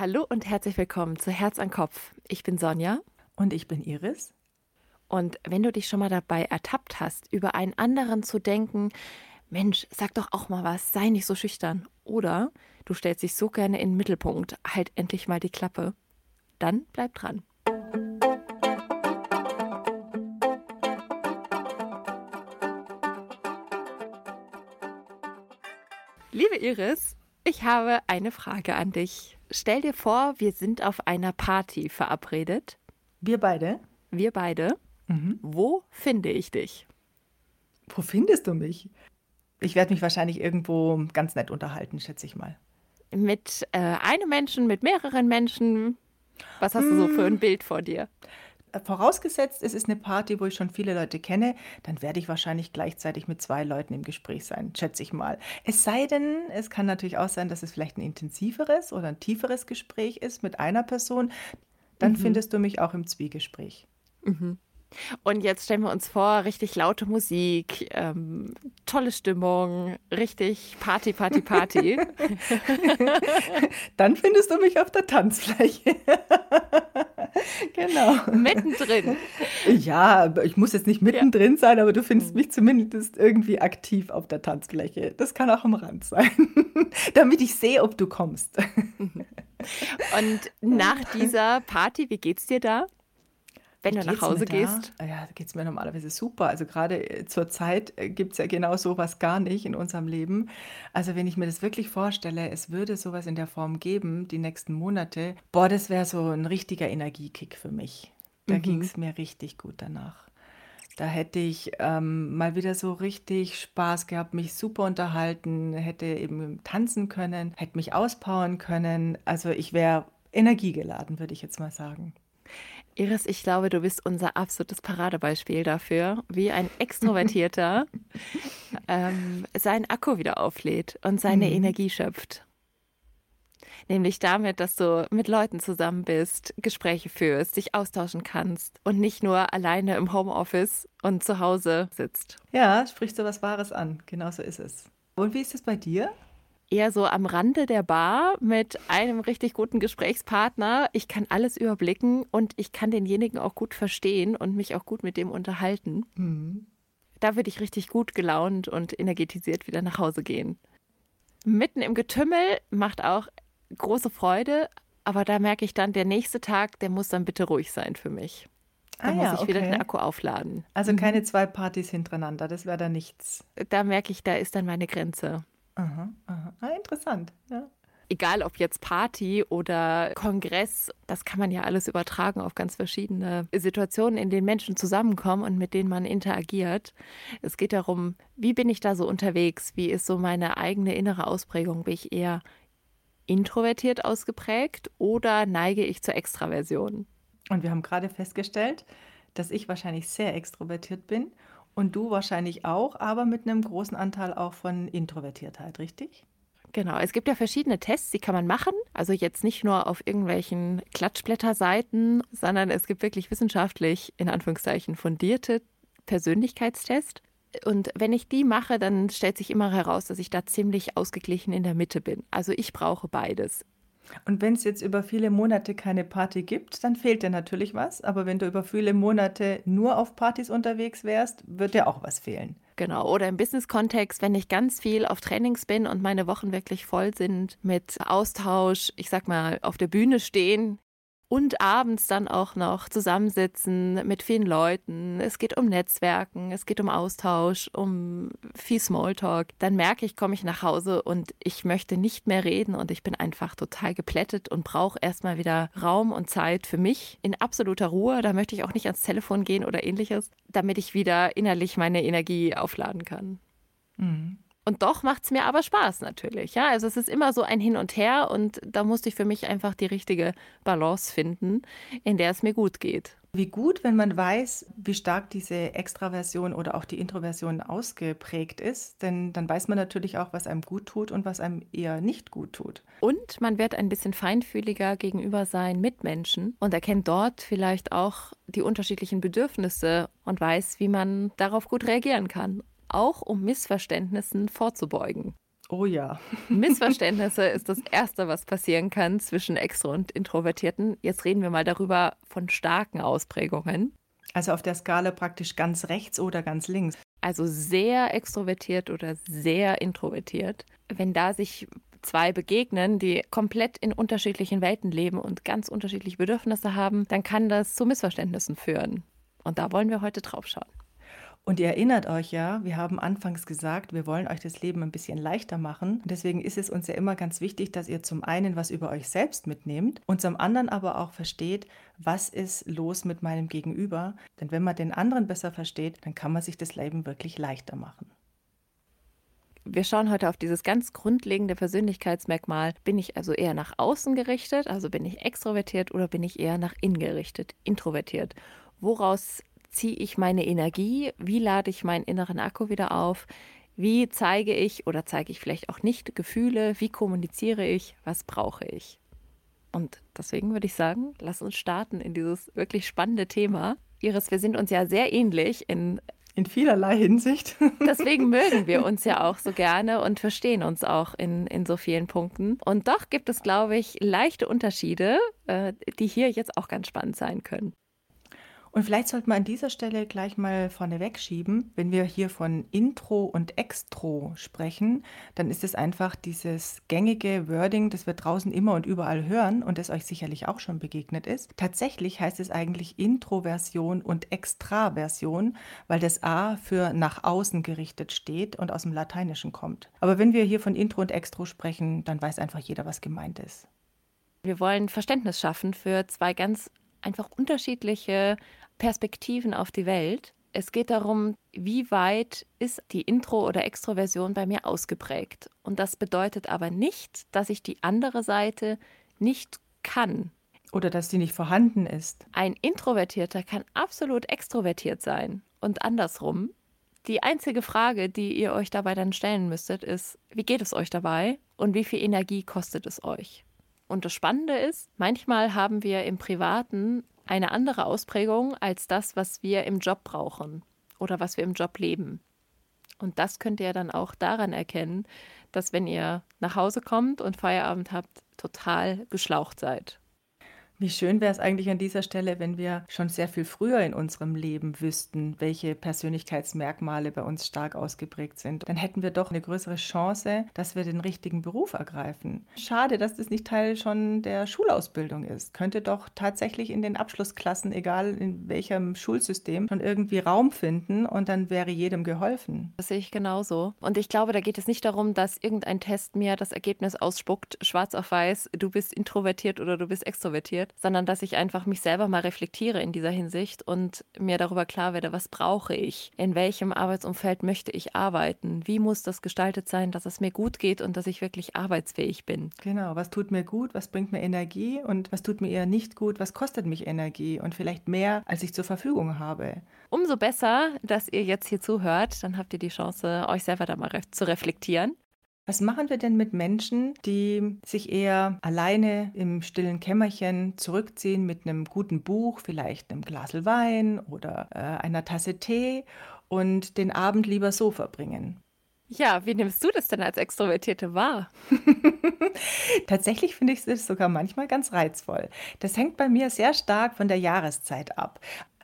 Hallo und herzlich willkommen zu Herz an Kopf. Ich bin Sonja. Und ich bin Iris. Und wenn du dich schon mal dabei ertappt hast, über einen anderen zu denken, Mensch, sag doch auch mal was, sei nicht so schüchtern. Oder du stellst dich so gerne in den Mittelpunkt, halt endlich mal die Klappe. Dann bleib dran. Liebe Iris, ich habe eine Frage an dich. Stell dir vor, wir sind auf einer Party verabredet. Wir beide? Wir beide. Mhm. Wo finde ich dich? Wo findest du mich? Ich werde mich wahrscheinlich irgendwo ganz nett unterhalten, schätze ich mal. Mit äh, einem Menschen, mit mehreren Menschen? Was hast hm. du so für ein hm. Bild vor dir? Vorausgesetzt, es ist eine Party, wo ich schon viele Leute kenne, dann werde ich wahrscheinlich gleichzeitig mit zwei Leuten im Gespräch sein, schätze ich mal. Es sei denn, es kann natürlich auch sein, dass es vielleicht ein intensiveres oder ein tieferes Gespräch ist mit einer Person. Dann mhm. findest du mich auch im Zwiegespräch. Mhm. Und jetzt stellen wir uns vor, richtig laute Musik, ähm, tolle Stimmung, richtig Party, Party, Party. Dann findest du mich auf der Tanzfläche. genau. Mittendrin. Ja, ich muss jetzt nicht mittendrin ja. sein, aber du findest mhm. mich zumindest irgendwie aktiv auf der Tanzfläche. Das kann auch am Rand sein, damit ich sehe, ob du kommst. Mhm. Und nach dieser Party, wie geht's dir da? Wenn du nach Hause gehst? Da? Ja, da geht es mir normalerweise super. Also gerade äh, zur Zeit äh, gibt es ja genau sowas gar nicht in unserem Leben. Also wenn ich mir das wirklich vorstelle, es würde sowas in der Form geben, die nächsten Monate, boah, das wäre so ein richtiger Energiekick für mich. Da mhm. ging es mir richtig gut danach. Da hätte ich ähm, mal wieder so richtig Spaß gehabt, mich super unterhalten, hätte eben tanzen können, hätte mich auspowern können. Also ich wäre energiegeladen, würde ich jetzt mal sagen. Iris, ich glaube, du bist unser absolutes Paradebeispiel dafür, wie ein Extrovertierter ähm, seinen Akku wieder auflädt und seine mhm. Energie schöpft. Nämlich damit, dass du mit Leuten zusammen bist, Gespräche führst, dich austauschen kannst und nicht nur alleine im Homeoffice und zu Hause sitzt. Ja, sprichst du was Wahres an. Genau so ist es. Und wie ist es bei dir? Eher so am Rande der Bar mit einem richtig guten Gesprächspartner. Ich kann alles überblicken und ich kann denjenigen auch gut verstehen und mich auch gut mit dem unterhalten. Mhm. Da würde ich richtig gut gelaunt und energetisiert wieder nach Hause gehen. Mitten im Getümmel macht auch große Freude, aber da merke ich dann, der nächste Tag, der muss dann bitte ruhig sein für mich. Da ah, muss ja, ich wieder den Akku aufladen. Also keine mhm. zwei Partys hintereinander, das wäre dann nichts. Da merke ich, da ist dann meine Grenze. Aha, aha. Ah, interessant. Ja. Egal ob jetzt Party oder Kongress, das kann man ja alles übertragen auf ganz verschiedene Situationen, in denen Menschen zusammenkommen und mit denen man interagiert. Es geht darum, wie bin ich da so unterwegs? Wie ist so meine eigene innere Ausprägung? Bin ich eher introvertiert ausgeprägt oder neige ich zur Extraversion? Und wir haben gerade festgestellt, dass ich wahrscheinlich sehr extrovertiert bin und du wahrscheinlich auch, aber mit einem großen Anteil auch von Introvertiertheit, richtig? Genau, es gibt ja verschiedene Tests, die kann man machen. Also jetzt nicht nur auf irgendwelchen Klatschblätterseiten, sondern es gibt wirklich wissenschaftlich, in Anführungszeichen, fundierte Persönlichkeitstests. Und wenn ich die mache, dann stellt sich immer heraus, dass ich da ziemlich ausgeglichen in der Mitte bin. Also ich brauche beides. Und wenn es jetzt über viele Monate keine Party gibt, dann fehlt dir natürlich was. Aber wenn du über viele Monate nur auf Partys unterwegs wärst, wird dir auch was fehlen. Genau. Oder im Business-Kontext, wenn ich ganz viel auf Trainings bin und meine Wochen wirklich voll sind mit Austausch, ich sag mal, auf der Bühne stehen, und abends dann auch noch zusammensitzen mit vielen Leuten. Es geht um Netzwerken, es geht um Austausch, um viel Smalltalk. Dann merke ich, komme ich nach Hause und ich möchte nicht mehr reden und ich bin einfach total geplättet und brauche erstmal wieder Raum und Zeit für mich in absoluter Ruhe. Da möchte ich auch nicht ans Telefon gehen oder ähnliches, damit ich wieder innerlich meine Energie aufladen kann. Mhm. Und doch macht es mir aber Spaß natürlich. Ja, also es ist immer so ein Hin und Her und da musste ich für mich einfach die richtige Balance finden, in der es mir gut geht. Wie gut, wenn man weiß, wie stark diese Extraversion oder auch die Introversion ausgeprägt ist, denn dann weiß man natürlich auch, was einem gut tut und was einem eher nicht gut tut. Und man wird ein bisschen feinfühliger gegenüber seinen Mitmenschen und erkennt dort vielleicht auch die unterschiedlichen Bedürfnisse und weiß, wie man darauf gut reagieren kann auch um Missverständnissen vorzubeugen. Oh ja. Missverständnisse ist das Erste, was passieren kann zwischen Extro und Introvertierten. Jetzt reden wir mal darüber von starken Ausprägungen. Also auf der Skala praktisch ganz rechts oder ganz links. Also sehr extrovertiert oder sehr introvertiert. Wenn da sich zwei begegnen, die komplett in unterschiedlichen Welten leben und ganz unterschiedliche Bedürfnisse haben, dann kann das zu Missverständnissen führen. Und da wollen wir heute drauf schauen. Und ihr erinnert euch ja, wir haben anfangs gesagt, wir wollen euch das Leben ein bisschen leichter machen. Und deswegen ist es uns ja immer ganz wichtig, dass ihr zum einen was über euch selbst mitnehmt und zum anderen aber auch versteht, was ist los mit meinem Gegenüber. Denn wenn man den anderen besser versteht, dann kann man sich das Leben wirklich leichter machen. Wir schauen heute auf dieses ganz grundlegende Persönlichkeitsmerkmal. Bin ich also eher nach außen gerichtet, also bin ich extrovertiert oder bin ich eher nach innen gerichtet, introvertiert? Woraus ziehe ich meine Energie? Wie lade ich meinen inneren Akku wieder auf? Wie zeige ich oder zeige ich vielleicht auch nicht Gefühle? Wie kommuniziere ich? Was brauche ich? Und deswegen würde ich sagen, lass uns starten in dieses wirklich spannende Thema. Iris, wir sind uns ja sehr ähnlich in in vielerlei Hinsicht. Deswegen mögen wir uns ja auch so gerne und verstehen uns auch in, in so vielen Punkten. Und doch gibt es, glaube ich, leichte Unterschiede, äh, die hier jetzt auch ganz spannend sein können. Und vielleicht sollte man an dieser Stelle gleich mal vorneweg schieben, wenn wir hier von Intro und Extro sprechen, dann ist es einfach dieses gängige Wording, das wir draußen immer und überall hören und das euch sicherlich auch schon begegnet ist. Tatsächlich heißt es eigentlich Introversion und Extraversion, weil das A für nach außen gerichtet steht und aus dem Lateinischen kommt. Aber wenn wir hier von Intro und Extro sprechen, dann weiß einfach jeder, was gemeint ist. Wir wollen Verständnis schaffen für zwei ganz einfach unterschiedliche Perspektiven auf die Welt. Es geht darum, wie weit ist die Intro- oder Extroversion bei mir ausgeprägt. Und das bedeutet aber nicht, dass ich die andere Seite nicht kann. Oder dass sie nicht vorhanden ist. Ein Introvertierter kann absolut extrovertiert sein. Und andersrum. Die einzige Frage, die ihr euch dabei dann stellen müsstet, ist, wie geht es euch dabei und wie viel Energie kostet es euch? Und das Spannende ist, manchmal haben wir im Privaten eine andere Ausprägung als das, was wir im Job brauchen oder was wir im Job leben. Und das könnt ihr dann auch daran erkennen, dass wenn ihr nach Hause kommt und Feierabend habt, total geschlaucht seid. Wie schön wäre es eigentlich an dieser Stelle, wenn wir schon sehr viel früher in unserem Leben wüssten, welche Persönlichkeitsmerkmale bei uns stark ausgeprägt sind. Dann hätten wir doch eine größere Chance, dass wir den richtigen Beruf ergreifen. Schade, dass das nicht Teil schon der Schulausbildung ist. Könnte doch tatsächlich in den Abschlussklassen, egal in welchem Schulsystem, schon irgendwie Raum finden und dann wäre jedem geholfen. Das sehe ich genauso. Und ich glaube, da geht es nicht darum, dass irgendein Test mir das Ergebnis ausspuckt, schwarz auf weiß, du bist introvertiert oder du bist extrovertiert sondern dass ich einfach mich selber mal reflektiere in dieser Hinsicht und mir darüber klar werde, was brauche ich, in welchem Arbeitsumfeld möchte ich arbeiten, wie muss das gestaltet sein, dass es mir gut geht und dass ich wirklich arbeitsfähig bin. Genau, was tut mir gut, was bringt mir Energie und was tut mir eher nicht gut, was kostet mich Energie und vielleicht mehr, als ich zur Verfügung habe. Umso besser, dass ihr jetzt hier zuhört, dann habt ihr die Chance, euch selber da mal zu reflektieren. Was machen wir denn mit Menschen, die sich eher alleine im stillen Kämmerchen zurückziehen mit einem guten Buch, vielleicht einem Glas Wein oder äh, einer Tasse Tee und den Abend lieber so verbringen? Ja, wie nimmst du das denn als Extrovertierte wahr? Tatsächlich finde ich es sogar manchmal ganz reizvoll. Das hängt bei mir sehr stark von der Jahreszeit ab.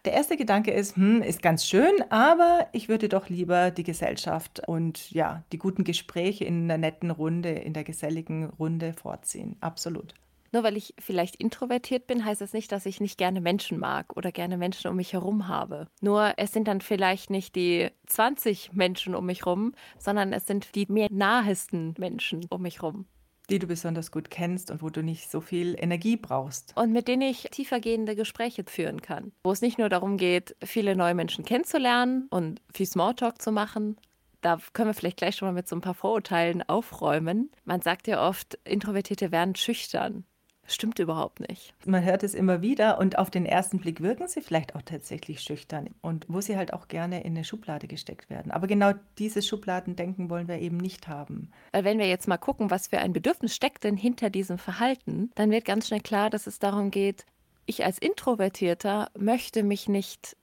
Der erste Gedanke ist, hm, ist ganz schön, aber ich würde doch lieber die Gesellschaft und ja, die guten Gespräche in einer netten Runde, in der geselligen Runde vorziehen. Absolut. Nur weil ich vielleicht introvertiert bin, heißt das nicht, dass ich nicht gerne Menschen mag oder gerne Menschen um mich herum habe. Nur es sind dann vielleicht nicht die 20 Menschen um mich herum, sondern es sind die mir nahesten Menschen um mich herum die du besonders gut kennst und wo du nicht so viel Energie brauchst. Und mit denen ich tiefergehende Gespräche führen kann. Wo es nicht nur darum geht, viele neue Menschen kennenzulernen und viel Smalltalk zu machen. Da können wir vielleicht gleich schon mal mit so ein paar Vorurteilen aufräumen. Man sagt ja oft, Introvertierte werden schüchtern. Stimmt überhaupt nicht. Man hört es immer wieder und auf den ersten Blick wirken sie vielleicht auch tatsächlich schüchtern und wo sie halt auch gerne in eine Schublade gesteckt werden. Aber genau dieses Schubladendenken wollen wir eben nicht haben. Weil wenn wir jetzt mal gucken, was für ein Bedürfnis steckt denn hinter diesem Verhalten, dann wird ganz schnell klar, dass es darum geht, ich als Introvertierter möchte mich nicht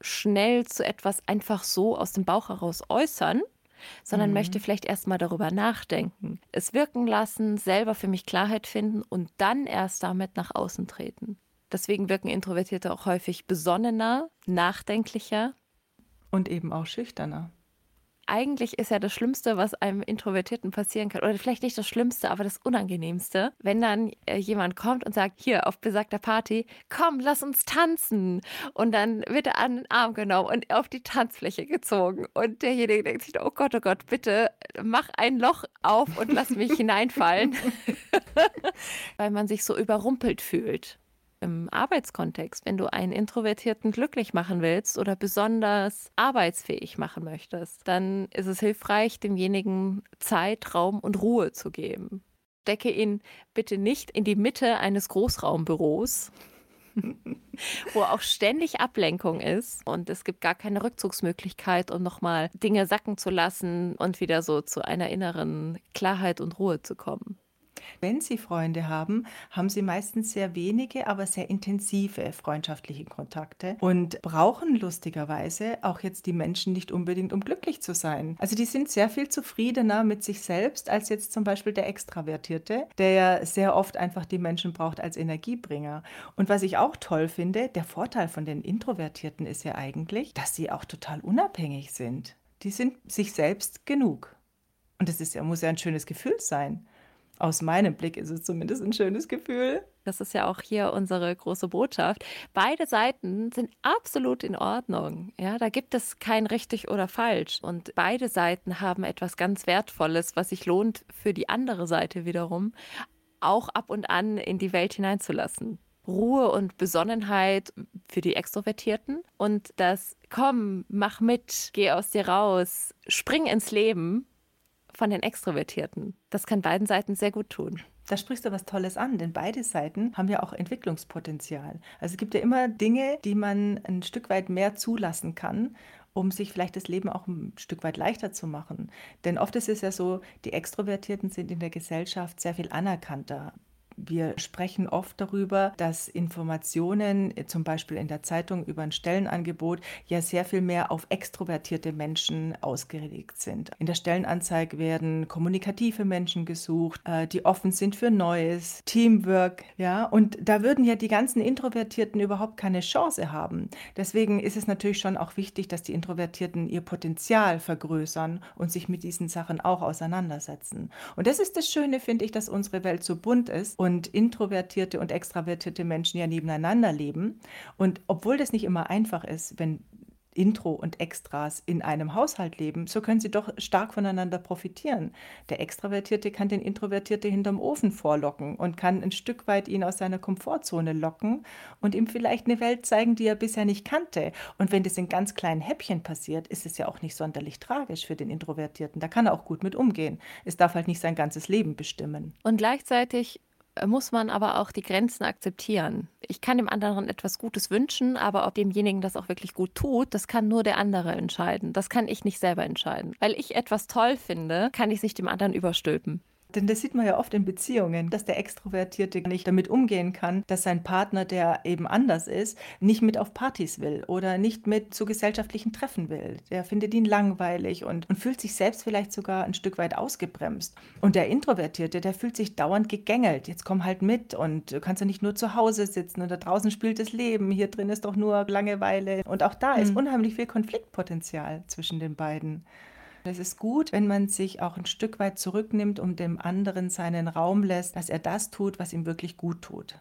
schnell zu etwas einfach so aus dem Bauch heraus äußern, sondern mhm. möchte vielleicht erstmal darüber nachdenken, es wirken lassen, selber für mich Klarheit finden und dann erst damit nach außen treten. Deswegen wirken Introvertierte auch häufig besonnener, nachdenklicher. Und eben auch schüchterner eigentlich ist ja das Schlimmste, was einem Introvertierten passieren kann, oder vielleicht nicht das Schlimmste, aber das Unangenehmste, wenn dann äh, jemand kommt und sagt, hier auf besagter Party, komm, lass uns tanzen. Und dann wird er an den Arm genommen und auf die Tanzfläche gezogen. Und derjenige denkt sich, oh Gott, oh Gott, bitte mach ein Loch auf und lass mich hineinfallen. Weil man sich so überrumpelt fühlt im Arbeitskontext, wenn du einen Introvertierten glücklich machen willst oder besonders arbeitsfähig machen möchtest, dann ist es hilfreich, demjenigen Zeit, Raum und Ruhe zu geben. Stecke ihn bitte nicht in die Mitte eines Großraumbüros, wo auch ständig Ablenkung ist und es gibt gar keine Rückzugsmöglichkeit, um nochmal Dinge sacken zu lassen und wieder so zu einer inneren Klarheit und Ruhe zu kommen. Wenn Sie Freunde haben, haben Sie meistens sehr wenige, aber sehr intensive freundschaftliche Kontakte und brauchen lustigerweise auch jetzt die Menschen nicht unbedingt, um glücklich zu sein. Also die sind sehr viel zufriedener mit sich selbst als jetzt zum Beispiel der Extravertierte, der ja sehr oft einfach die Menschen braucht als Energiebringer. Und was ich auch toll finde, der Vorteil von den Introvertierten ist ja eigentlich, dass sie auch total unabhängig sind. Die sind sich selbst genug. Und das ist ja, muss ja ein schönes Gefühl sein aus meinem Blick ist es zumindest ein schönes Gefühl. Das ist ja auch hier unsere große Botschaft. Beide Seiten sind absolut in Ordnung. Ja, da gibt es kein richtig oder falsch. Und beide Seiten haben etwas ganz Wertvolles, was sich lohnt für die andere Seite wiederum, auch ab und an in die Welt hineinzulassen. Ruhe und Besonnenheit für die Extrovertierten und das Komm, mach mit, geh aus dir raus, spring ins Leben von den Extrovertierten. Das kann beiden Seiten sehr gut tun. Da sprichst du was Tolles an, denn beide Seiten haben ja auch Entwicklungspotenzial. Also es gibt ja immer Dinge, die man ein Stück weit mehr zulassen kann, um sich vielleicht das Leben auch ein Stück weit leichter zu machen. Denn oft ist es ja so, die Extrovertierten sind in der Gesellschaft sehr viel anerkannter. Wir sprechen oft darüber, dass Informationen, äh, zum Beispiel in der Zeitung über ein Stellenangebot, ja sehr viel mehr auf extrovertierte Menschen ausgelegt sind. In der Stellenanzeige werden kommunikative Menschen gesucht, äh, die offen sind für Neues, Teamwork, ja, und da würden ja die ganzen Introvertierten überhaupt keine Chance haben. Deswegen ist es natürlich schon auch wichtig, dass die Introvertierten ihr Potenzial vergrößern und sich mit diesen Sachen auch auseinandersetzen. Und das ist das Schöne, finde ich, dass unsere Welt so bunt ist und und introvertierte und extravertierte Menschen ja nebeneinander leben. Und obwohl das nicht immer einfach ist, wenn Intro und Extras in einem Haushalt leben, so können sie doch stark voneinander profitieren. Der Extravertierte kann den Introvertierte hinterm Ofen vorlocken und kann ein Stück weit ihn aus seiner Komfortzone locken und ihm vielleicht eine Welt zeigen, die er bisher nicht kannte. Und wenn das in ganz kleinen Häppchen passiert, ist es ja auch nicht sonderlich tragisch für den Introvertierten. Da kann er auch gut mit umgehen. Es darf halt nicht sein ganzes Leben bestimmen. Und gleichzeitig muss man aber auch die Grenzen akzeptieren. Ich kann dem anderen etwas Gutes wünschen, aber ob demjenigen das auch wirklich gut tut, das kann nur der andere entscheiden. Das kann ich nicht selber entscheiden. Weil ich etwas toll finde, kann ich sich dem anderen überstülpen. Denn das sieht man ja oft in Beziehungen, dass der Extrovertierte nicht damit umgehen kann, dass sein Partner, der eben anders ist, nicht mit auf Partys will oder nicht mit zu gesellschaftlichen Treffen will. Der findet ihn langweilig und, und fühlt sich selbst vielleicht sogar ein Stück weit ausgebremst. Und der Introvertierte, der fühlt sich dauernd gegängelt. Jetzt komm halt mit und du kannst ja nicht nur zu Hause sitzen und da draußen spielt das Leben. Hier drin ist doch nur Langeweile. Und auch da ist mhm. unheimlich viel Konfliktpotenzial zwischen den beiden. Es ist gut, wenn man sich auch ein Stück weit zurücknimmt und dem anderen seinen Raum lässt, dass er das tut, was ihm wirklich gut tut.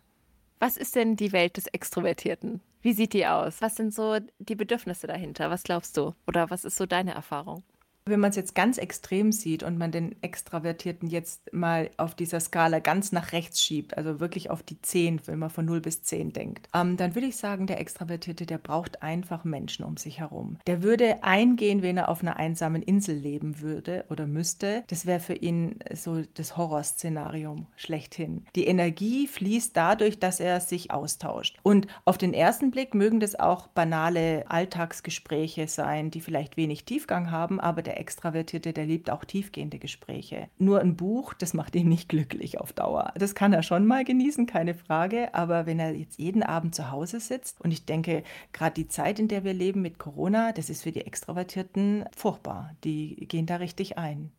Was ist denn die Welt des Extrovertierten? Wie sieht die aus? Was sind so die Bedürfnisse dahinter? Was glaubst du? Oder was ist so deine Erfahrung? Wenn man es jetzt ganz extrem sieht und man den Extravertierten jetzt mal auf dieser Skala ganz nach rechts schiebt, also wirklich auf die 10, wenn man von 0 bis 10 denkt, ähm, dann würde ich sagen, der Extravertierte, der braucht einfach Menschen um sich herum. Der würde eingehen, wenn er auf einer einsamen Insel leben würde oder müsste. Das wäre für ihn so das Horrorszenario schlechthin. Die Energie fließt dadurch, dass er sich austauscht. Und auf den ersten Blick mögen das auch banale Alltagsgespräche sein, die vielleicht wenig Tiefgang haben, aber der Extravertierte, der liebt auch tiefgehende Gespräche. Nur ein Buch, das macht ihn nicht glücklich auf Dauer. Das kann er schon mal genießen, keine Frage. Aber wenn er jetzt jeden Abend zu Hause sitzt und ich denke, gerade die Zeit, in der wir leben mit Corona, das ist für die Extravertierten furchtbar. Die gehen da richtig ein.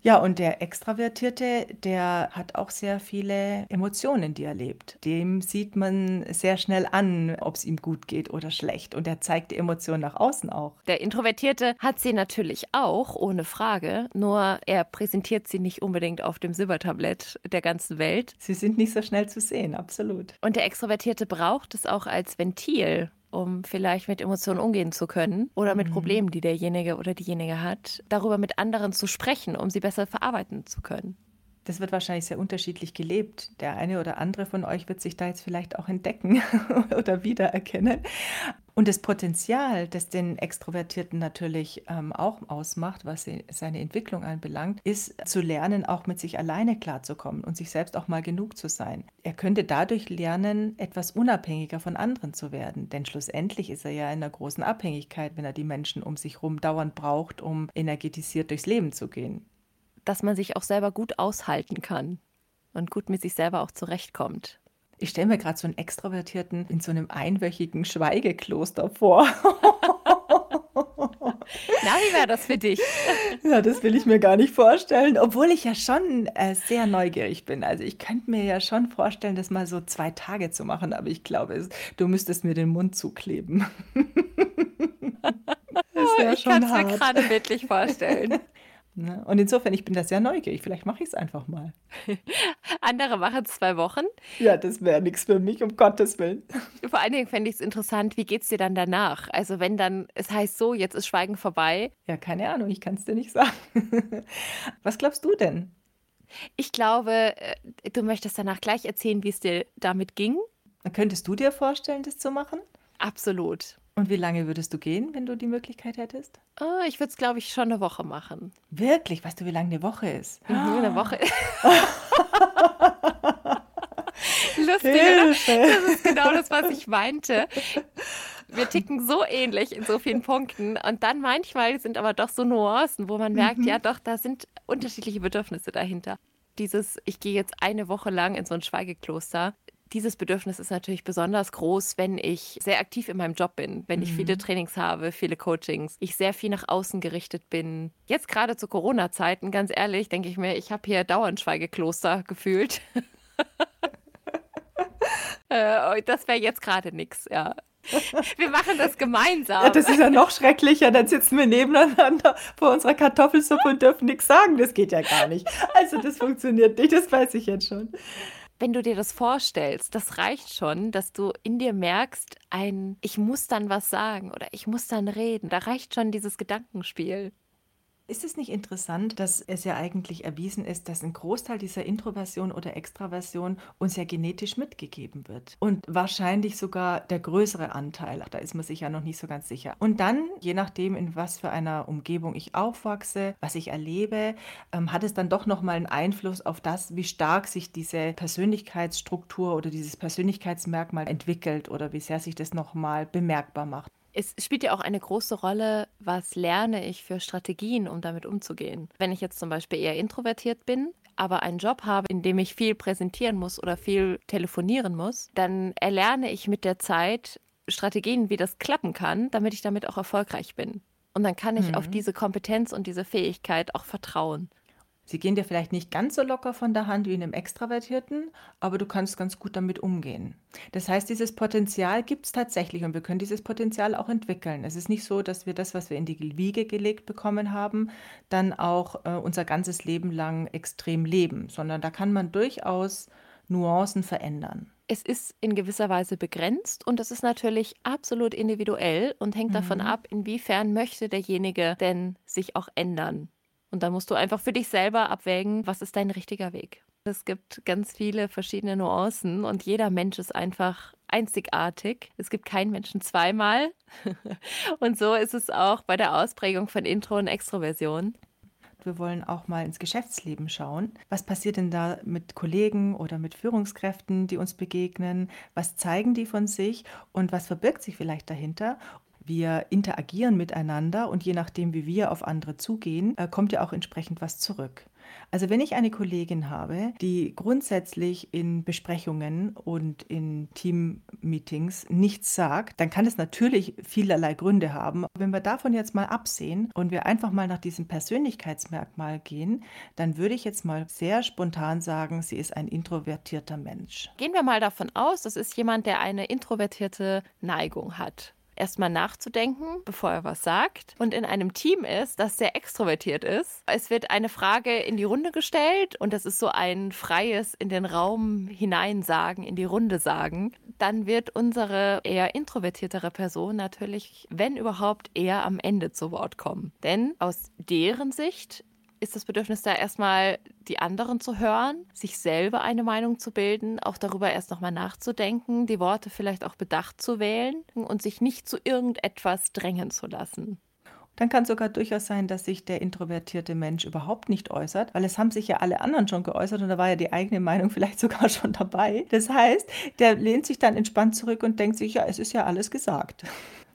Ja, und der Extravertierte, der hat auch sehr viele Emotionen, die er lebt. Dem sieht man sehr schnell an, ob es ihm gut geht oder schlecht. Und er zeigt die Emotionen nach außen auch. Der Introvertierte hat sie natürlich auch, ohne Frage. Nur er präsentiert sie nicht unbedingt auf dem Silbertablett der ganzen Welt. Sie sind nicht so schnell zu sehen, absolut. Und der Extrovertierte braucht es auch als Ventil um vielleicht mit Emotionen umgehen zu können oder mit mhm. Problemen, die derjenige oder diejenige hat, darüber mit anderen zu sprechen, um sie besser verarbeiten zu können. Das wird wahrscheinlich sehr unterschiedlich gelebt. Der eine oder andere von euch wird sich da jetzt vielleicht auch entdecken oder wiedererkennen. Und das Potenzial, das den Extrovertierten natürlich ähm, auch ausmacht, was seine Entwicklung anbelangt, ist zu lernen, auch mit sich alleine klarzukommen und sich selbst auch mal genug zu sein. Er könnte dadurch lernen, etwas unabhängiger von anderen zu werden. Denn schlussendlich ist er ja in einer großen Abhängigkeit, wenn er die Menschen um sich herum dauernd braucht, um energetisiert durchs Leben zu gehen dass man sich auch selber gut aushalten kann und gut mit sich selber auch zurechtkommt. Ich stelle mir gerade so einen Extrovertierten in so einem einwöchigen Schweigekloster vor. Na, wie wäre das für dich? Ja, das will ich mir gar nicht vorstellen, obwohl ich ja schon äh, sehr neugierig bin. Also ich könnte mir ja schon vorstellen, das mal so zwei Tage zu machen, aber ich glaube, es, du müsstest mir den Mund zukleben. das wäre schon ich kann es mir gerade bildlich vorstellen. Ne? Und insofern, ich bin da sehr neugierig. Vielleicht mache ich es einfach mal. Andere machen es zwei Wochen. Ja, das wäre nichts für mich, um Gottes Willen. Vor allen Dingen fände ich es interessant, wie geht es dir dann danach? Also wenn dann, es heißt so, jetzt ist Schweigen vorbei. Ja, keine Ahnung, ich kann es dir nicht sagen. Was glaubst du denn? Ich glaube, äh, du möchtest danach gleich erzählen, wie es dir damit ging. Könntest du dir vorstellen, das zu machen? Absolut. Und wie lange würdest du gehen, wenn du die Möglichkeit hättest? Oh, ich würde es, glaube ich, schon eine Woche machen. Wirklich? Weißt du, wie lange eine Woche ist? Mhm, eine Woche. Lustig, oder? Das ist genau das, was ich meinte. Wir ticken so ähnlich in so vielen Punkten. Und dann manchmal sind aber doch so Nuancen, wo man merkt, mhm. ja doch, da sind unterschiedliche Bedürfnisse dahinter. Dieses, ich gehe jetzt eine Woche lang in so ein Schweigekloster, dieses Bedürfnis ist natürlich besonders groß, wenn ich sehr aktiv in meinem Job bin, wenn ich viele mhm. Trainings habe, viele Coachings, ich sehr viel nach außen gerichtet bin. Jetzt gerade zu Corona-Zeiten, ganz ehrlich, denke ich mir, ich habe hier dauernd Schweigekloster gefühlt. Äh, das wäre jetzt gerade nichts, ja. Wir machen das gemeinsam. Ja, das ist ja noch schrecklicher. Dann sitzen wir nebeneinander vor unserer Kartoffelsuppe und dürfen nichts sagen. Das geht ja gar nicht. Also das funktioniert nicht, das weiß ich jetzt schon wenn du dir das vorstellst, das reicht schon, dass du in dir merkst, ein Ich muss dann was sagen oder ich muss dann reden. Da reicht schon dieses Gedankenspiel. Ist es nicht interessant, dass es ja eigentlich erwiesen ist, dass ein Großteil dieser Introversion oder Extraversion uns ja genetisch mitgegeben wird? Und wahrscheinlich sogar der größere Anteil. Da ist man sich ja noch nicht so ganz sicher. Und dann, je nachdem, in was für einer Umgebung ich aufwachse, was ich erlebe, ähm, hat es dann doch nochmal einen Einfluss auf das, wie stark sich diese Persönlichkeitsstruktur oder dieses Persönlichkeitsmerkmal entwickelt oder wie sehr sich das nochmal bemerkbar macht es spielt ja auch eine große Rolle, was lerne ich für Strategien, um damit umzugehen. Wenn ich jetzt zum Beispiel eher introvertiert bin, aber einen Job habe, in dem ich viel präsentieren muss oder viel telefonieren muss, dann erlerne ich mit der Zeit Strategien, wie das klappen kann, damit ich damit auch erfolgreich bin. Und dann kann ich mhm. auf diese Kompetenz und diese Fähigkeit auch vertrauen. Sie gehen dir vielleicht nicht ganz so locker von der Hand wie in einem Extravertierten, aber du kannst ganz gut damit umgehen. Das heißt, dieses Potenzial gibt es tatsächlich und wir können dieses Potenzial auch entwickeln. Es ist nicht so, dass wir das, was wir in die Wiege gelegt bekommen haben, dann auch äh, unser ganzes Leben lang extrem leben, sondern da kann man durchaus Nuancen verändern. Es ist in gewisser Weise begrenzt und das ist natürlich absolut individuell und hängt mhm. davon ab, inwiefern möchte derjenige denn sich auch ändern. Und dann musst du einfach für dich selber abwägen, was ist dein richtiger Weg. Es gibt ganz viele verschiedene Nuancen und jeder Mensch ist einfach einzigartig. Es gibt keinen Menschen zweimal. und so ist es auch bei der Ausprägung von Intro und Extroversion. Wir wollen auch mal ins Geschäftsleben schauen. Was passiert denn da mit Kollegen oder mit Führungskräften, die uns begegnen? Was zeigen die von sich und was verbirgt sich vielleicht dahinter? Wir interagieren miteinander und je nachdem, wie wir auf andere zugehen, äh, kommt ja auch entsprechend was zurück. Also wenn ich eine Kollegin habe, die grundsätzlich in Besprechungen und in Teammeetings nichts sagt, dann kann es natürlich vielerlei Gründe haben. Wenn wir davon jetzt mal absehen und wir einfach mal nach diesem Persönlichkeitsmerkmal gehen, dann würde ich jetzt mal sehr spontan sagen, sie ist ein introvertierter Mensch. Gehen wir mal davon aus, das ist jemand, der eine introvertierte Neigung hat erstmal nachzudenken, bevor er was sagt und in einem Team ist, das sehr extrovertiert ist. Es wird eine Frage in die Runde gestellt und das ist so ein freies in den Raum hineinsagen, in die Runde sagen. Dann wird unsere eher introvertiertere Person natürlich, wenn überhaupt, eher am Ende zu Wort kommen. Denn aus deren Sicht ist das Bedürfnis da erstmal die anderen zu hören, sich selber eine Meinung zu bilden, auch darüber erst nochmal nachzudenken, die Worte vielleicht auch bedacht zu wählen und sich nicht zu irgendetwas drängen zu lassen. Dann kann sogar durchaus sein, dass sich der introvertierte Mensch überhaupt nicht äußert, weil es haben sich ja alle anderen schon geäußert und da war ja die eigene Meinung vielleicht sogar schon dabei. Das heißt, der lehnt sich dann entspannt zurück und denkt sich, ja, es ist ja alles gesagt.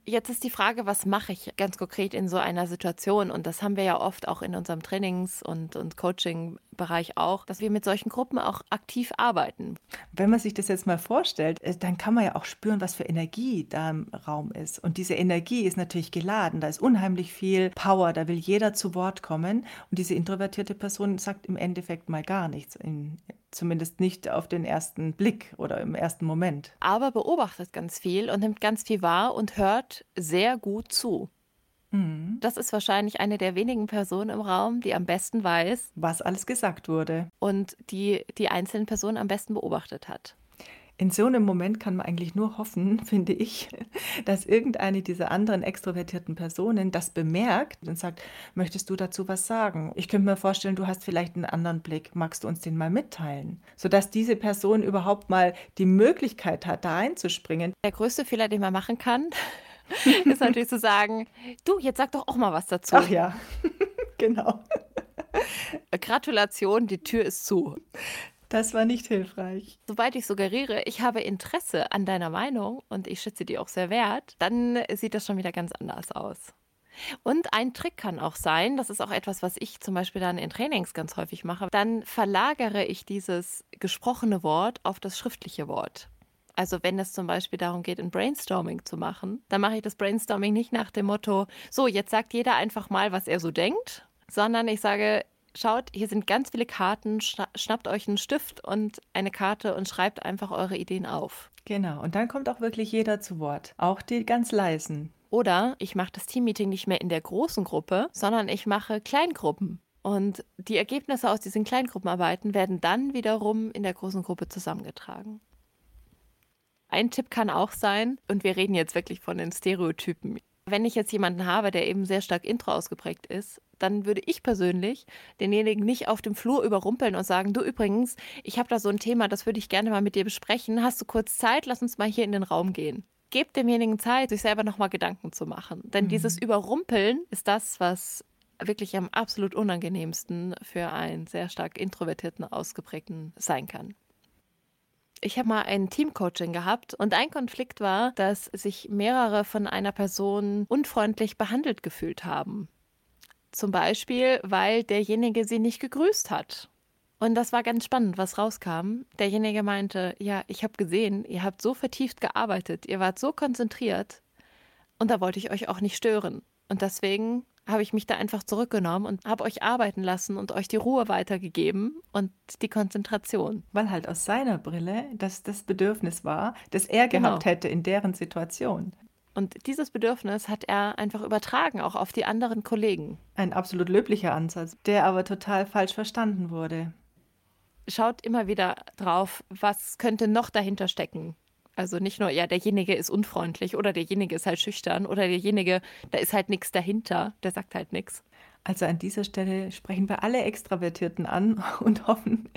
Jetzt ist die Frage, was mache ich ganz konkret in so einer Situation? Und das haben wir ja oft auch in unserem Trainings- und, und Coaching-Bereich auch, dass wir mit solchen Gruppen auch aktiv arbeiten. Wenn man sich das jetzt mal vorstellt, äh, dann kann man ja auch spüren, was für Energie da im Raum ist. Und diese Energie ist natürlich geladen. Da ist unheimlich viel Power. Da will jeder zu Wort kommen. Und diese introvertierte Person sagt im Endeffekt mal gar nichts in, Zumindest nicht auf den ersten Blick oder im ersten Moment. Aber beobachtet ganz viel und nimmt ganz viel wahr und hört sehr gut zu. Mhm. Das ist wahrscheinlich eine der wenigen Personen im Raum, die am besten weiß, was alles gesagt wurde. Und die die einzelnen Personen am besten beobachtet hat. In so einem Moment kann man eigentlich nur hoffen, finde ich, dass irgendeine dieser anderen extrovertierten Personen das bemerkt und sagt, möchtest du dazu was sagen? Ich könnte mir vorstellen, du hast vielleicht einen anderen Blick, magst du uns den mal mitteilen? Sodass diese Person überhaupt mal die Möglichkeit hat, da einzuspringen. Der größte Fehler, den man machen kann, ist natürlich zu sagen, du, jetzt sag doch auch mal was dazu. Ach ja, genau. Gratulation, die Tür ist zu. Das war nicht hilfreich. Sobald ich suggeriere, ich habe Interesse an deiner Meinung und ich schätze die auch sehr wert, dann sieht das schon wieder ganz anders aus. Und ein Trick kann auch sein, das ist auch etwas, was ich zum Beispiel dann in Trainings ganz häufig mache, dann verlagere ich dieses gesprochene Wort auf das schriftliche Wort. Also wenn es zum Beispiel darum geht, ein Brainstorming zu machen, dann mache ich das Brainstorming nicht nach dem Motto, so, jetzt sagt jeder einfach mal, was er so denkt, sondern ich sage, schaut, hier sind ganz viele Karten, schnappt euch einen Stift und eine Karte und schreibt einfach eure Ideen auf. Genau, und dann kommt auch wirklich jeder zu Wort, auch die ganz leisen. Oder ich mache das Teammeeting nicht mehr in der großen Gruppe, sondern ich mache Kleingruppen. Und die Ergebnisse aus diesen Kleingruppenarbeiten werden dann wiederum in der großen Gruppe zusammengetragen. Ein Tipp kann auch sein, und wir reden jetzt wirklich von den Stereotypen. Wenn ich jetzt jemanden habe, der eben sehr stark intro ausgeprägt ist, dann würde ich persönlich denjenigen nicht auf dem Flur überrumpeln und sagen, du übrigens, ich habe da so ein Thema, das würde ich gerne mal mit dir besprechen. Hast du kurz Zeit? Lass uns mal hier in den Raum gehen. Gebt demjenigen Zeit, sich selber nochmal Gedanken zu machen. Denn mhm. dieses Überrumpeln ist das, was wirklich am absolut unangenehmsten für einen sehr stark introvertierten, ausgeprägten sein kann. Ich habe mal ein Teamcoaching gehabt und ein Konflikt war, dass sich mehrere von einer Person unfreundlich behandelt gefühlt haben. Zum Beispiel, weil derjenige sie nicht gegrüßt hat. Und das war ganz spannend, was rauskam. Derjenige meinte, ja, ich habe gesehen, ihr habt so vertieft gearbeitet, ihr wart so konzentriert und da wollte ich euch auch nicht stören. Und deswegen habe ich mich da einfach zurückgenommen und habe euch arbeiten lassen und euch die Ruhe weitergegeben und die Konzentration. Weil halt aus seiner Brille das das Bedürfnis war, das er genau. gehabt hätte in deren Situation. Und dieses Bedürfnis hat er einfach übertragen, auch auf die anderen Kollegen. Ein absolut löblicher Ansatz, der aber total falsch verstanden wurde. Schaut immer wieder drauf, was könnte noch dahinter stecken. Also nicht nur, ja, derjenige ist unfreundlich oder derjenige ist halt schüchtern oder derjenige, da ist halt nichts dahinter, der sagt halt nichts. Also an dieser Stelle sprechen wir alle Extravertierten an und hoffen,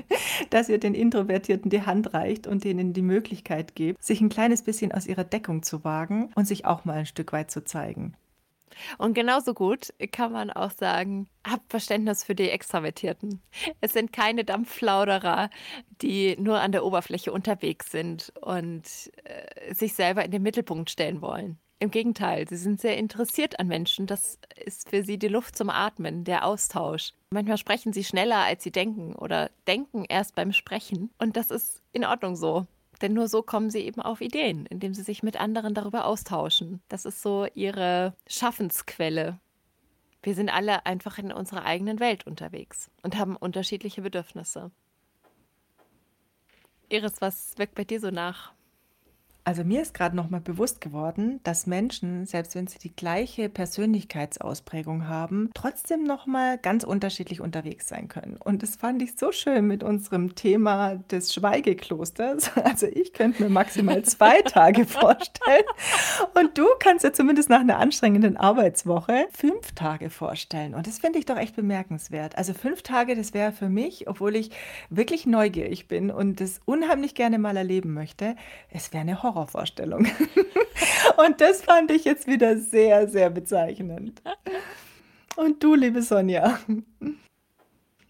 dass ihr den Introvertierten die Hand reicht und denen die Möglichkeit gebt, sich ein kleines bisschen aus ihrer Deckung zu wagen und sich auch mal ein Stück weit zu zeigen. Und genauso gut kann man auch sagen, habt Verständnis für die Extravertierten. Es sind keine Dampfflauderer, die nur an der Oberfläche unterwegs sind und äh, sich selber in den Mittelpunkt stellen wollen. Im Gegenteil, sie sind sehr interessiert an Menschen. Das ist für sie die Luft zum Atmen, der Austausch. Manchmal sprechen sie schneller, als sie denken oder denken erst beim Sprechen. Und das ist in Ordnung so. Denn nur so kommen sie eben auf Ideen, indem sie sich mit anderen darüber austauschen. Das ist so ihre Schaffensquelle. Wir sind alle einfach in unserer eigenen Welt unterwegs und haben unterschiedliche Bedürfnisse. Iris, was wirkt bei dir so nach? Also mir ist gerade noch mal bewusst geworden, dass Menschen, selbst wenn sie die gleiche Persönlichkeitsausprägung haben, trotzdem noch mal ganz unterschiedlich unterwegs sein können. Und das fand ich so schön mit unserem Thema des Schweigeklosters. Also ich könnte mir maximal zwei Tage vorstellen. Und du kannst dir zumindest nach einer anstrengenden Arbeitswoche fünf Tage vorstellen. Und das finde ich doch echt bemerkenswert. Also fünf Tage, das wäre für mich, obwohl ich wirklich neugierig bin und das unheimlich gerne mal erleben möchte, es wäre eine Horror Horrorvorstellung. Und das fand ich jetzt wieder sehr, sehr bezeichnend. Und du, liebe Sonja?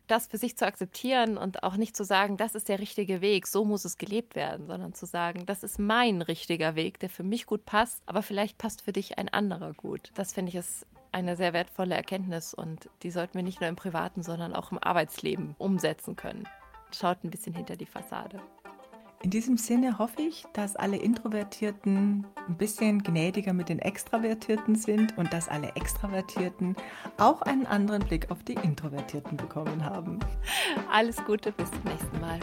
Das für sich zu akzeptieren und auch nicht zu sagen, das ist der richtige Weg, so muss es gelebt werden, sondern zu sagen, das ist mein richtiger Weg, der für mich gut passt, aber vielleicht passt für dich ein anderer gut. Das finde ich ist eine sehr wertvolle Erkenntnis und die sollten wir nicht nur im privaten, sondern auch im Arbeitsleben umsetzen können. Schaut ein bisschen hinter die Fassade. In diesem Sinne hoffe ich, dass alle Introvertierten ein bisschen gnädiger mit den Extravertierten sind und dass alle Extravertierten auch einen anderen Blick auf die Introvertierten bekommen haben. Alles Gute, bis zum nächsten Mal.